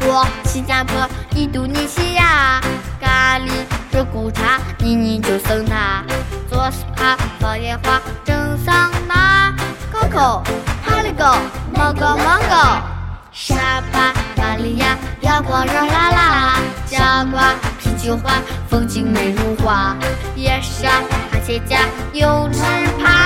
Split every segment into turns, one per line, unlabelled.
国、新加坡、印度尼西亚，咖喱、肉骨茶、泥泥就送他。做 SPA 放烟花、蒸桑拿，Coco、哈利狗、猫狗猫狗，沙巴、巴利亚阳光热辣辣，加瓜、啤酒花风景美如画，夜沙、哈切加泳池趴，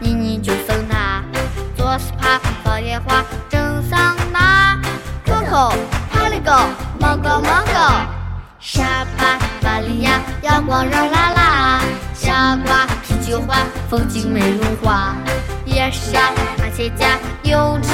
妮妮，就送他。做 SPA 放烟花，蒸桑拿，Coco、哈利狗、猫狗猫狗，沙巴、巴利亚阳光热辣辣，傻瓜、啤酒花风景美如画，夜沙、哈切加泳池